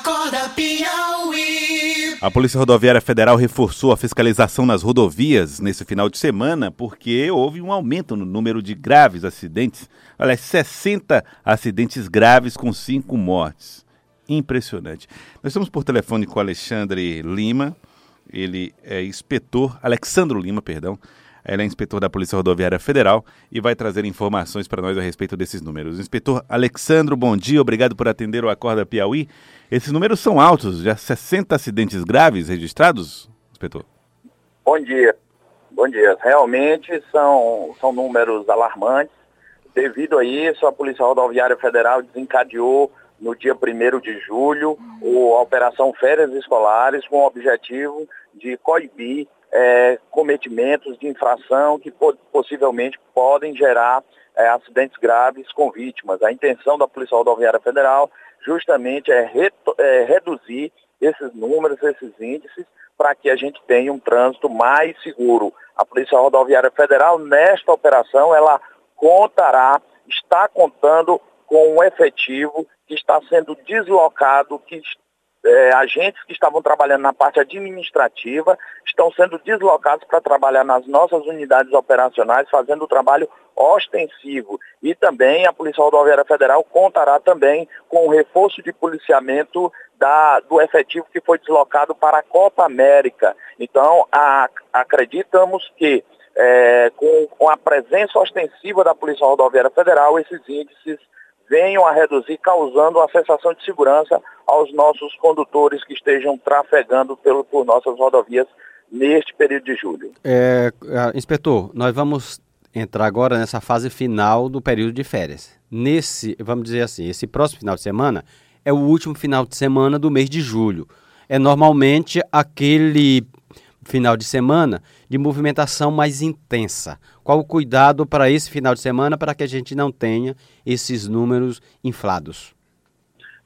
Acorda Piauí. A Polícia Rodoviária Federal reforçou a fiscalização nas rodovias nesse final de semana porque houve um aumento no número de graves acidentes. Olha, 60 acidentes graves com 5 mortes. Impressionante. Nós estamos por telefone com Alexandre Lima, ele é inspetor, Alexandro Lima, perdão, ele é inspetor da Polícia Rodoviária Federal e vai trazer informações para nós a respeito desses números. Inspetor Alexandro, bom dia, obrigado por atender o Acorda Piauí. Esses números são altos, já 60 acidentes graves registrados, inspetor? Bom dia, bom dia. Realmente são, são números alarmantes. Devido a isso, a Polícia Rodoviária Federal desencadeou no dia 1 de julho a Operação Férias Escolares com o objetivo de coibir é, cometimentos de infração que possivelmente podem gerar é, acidentes graves com vítimas. A intenção da Polícia Rodoviária Federal justamente é, é reduzir esses números, esses índices, para que a gente tenha um trânsito mais seguro. A Polícia Rodoviária Federal, nesta operação, ela contará, está contando com um efetivo que está sendo deslocado, que é, agentes que estavam trabalhando na parte administrativa estão sendo deslocados para trabalhar nas nossas unidades operacionais, fazendo o trabalho ostensivo. E também a Polícia Rodoviária Federal contará também com o reforço de policiamento da, do efetivo que foi deslocado para a Copa América. Então, a, acreditamos que é, com, com a presença ostensiva da Polícia Rodoviária Federal, esses índices venham a reduzir, causando uma sensação de segurança aos nossos condutores que estejam trafegando pelo, por nossas rodovias neste período de julho. É, inspetor, nós vamos entrar agora nessa fase final do período de férias. Nesse, vamos dizer assim, esse próximo final de semana é o último final de semana do mês de julho. É normalmente aquele final de semana de movimentação mais intensa. Qual o cuidado para esse final de semana para que a gente não tenha esses números inflados?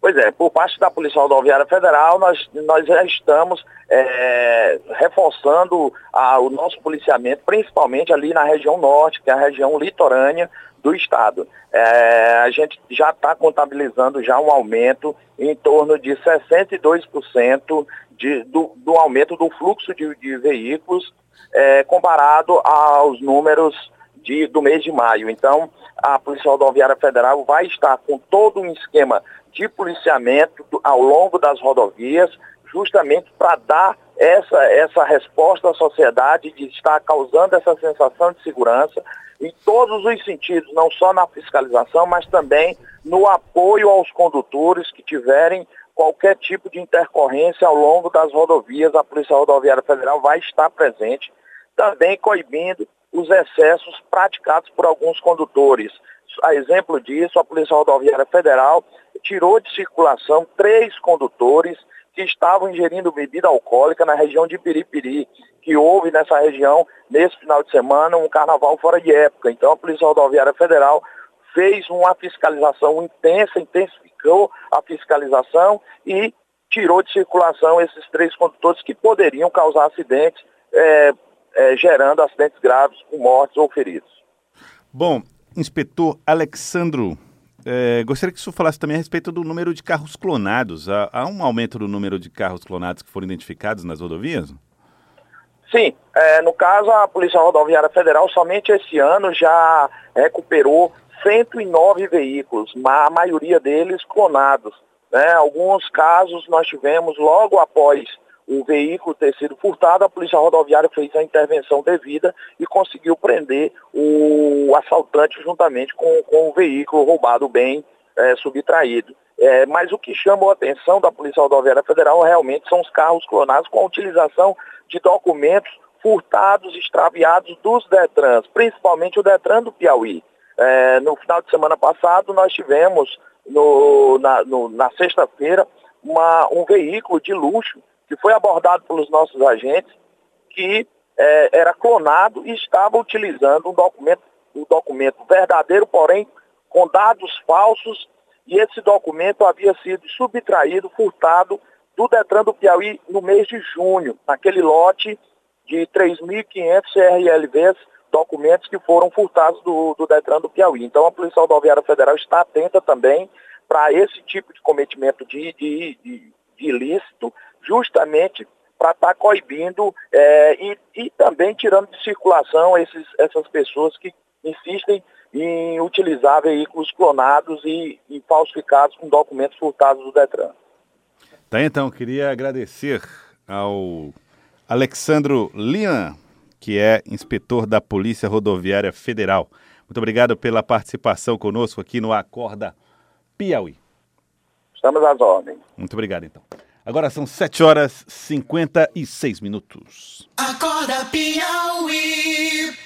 Pois é, por parte da Polícia Rodoviária Federal, nós, nós já estamos é, reforçando a, o nosso policiamento, principalmente ali na região norte, que é a região litorânea do estado. É, a gente já está contabilizando já um aumento em torno de 62% de, do, do aumento do fluxo de, de veículos é, comparado aos números de, do mês de maio. Então, a Polícia Rodoviária Federal vai estar com todo um esquema de policiamento ao longo das rodovias, justamente para dar essa, essa resposta à sociedade de estar causando essa sensação de segurança em todos os sentidos, não só na fiscalização, mas também no apoio aos condutores que tiverem qualquer tipo de intercorrência ao longo das rodovias, a Polícia Rodoviária Federal vai estar presente, também coibindo os excessos praticados por alguns condutores. A exemplo disso, a Polícia Rodoviária Federal tirou de circulação três condutores que estavam ingerindo bebida alcoólica na região de Piripiri, que houve nessa região, nesse final de semana, um carnaval fora de época. Então, a Polícia Rodoviária Federal fez uma fiscalização intensa, intensificou a fiscalização e tirou de circulação esses três condutores que poderiam causar acidentes, é, é, gerando acidentes graves com mortes ou feridos. Bom, inspetor Alexandro, é, gostaria que o senhor falasse também a respeito do número de carros clonados. Há, há, um aumento do número de carros clonados que foram identificados nas rodovias? Sim, é, no caso a Polícia Rodoviária Federal somente esse ano já recuperou 109 veículos, a maioria deles clonados. Né? Alguns casos nós tivemos logo após o veículo ter sido furtado, a Polícia Rodoviária fez a intervenção devida e conseguiu prender o assaltante juntamente com, com o veículo roubado, bem é, subtraído. É, mas o que chamou a atenção da Polícia Rodoviária Federal realmente são os carros clonados com a utilização de documentos furtados, extraviados dos Detrans, principalmente o Detran do Piauí. É, no final de semana passado, nós tivemos, no, na, na sexta-feira, um veículo de luxo que foi abordado pelos nossos agentes, que é, era clonado e estava utilizando um documento, um documento verdadeiro, porém com dados falsos, e esse documento havia sido subtraído, furtado do Detran do Piauí no mês de junho, naquele lote de 3.500 CRLVs documentos que foram furtados do, do Detran do Piauí. Então a Polícia Rodoviária Federal está atenta também para esse tipo de cometimento de, de, de, ilícito, justamente para estar tá coibindo é, e, e, também tirando de circulação esses, essas pessoas que insistem em utilizar veículos clonados e, e falsificados com documentos furtados do Detran. Tá, então, queria agradecer ao Alexandro Lian, que é inspetor da Polícia Rodoviária Federal. Muito obrigado pela participação conosco aqui no Acorda Piauí. Estamos às ordens. Muito obrigado, então. Agora são 7 horas e 56 minutos. Acorda Piauí.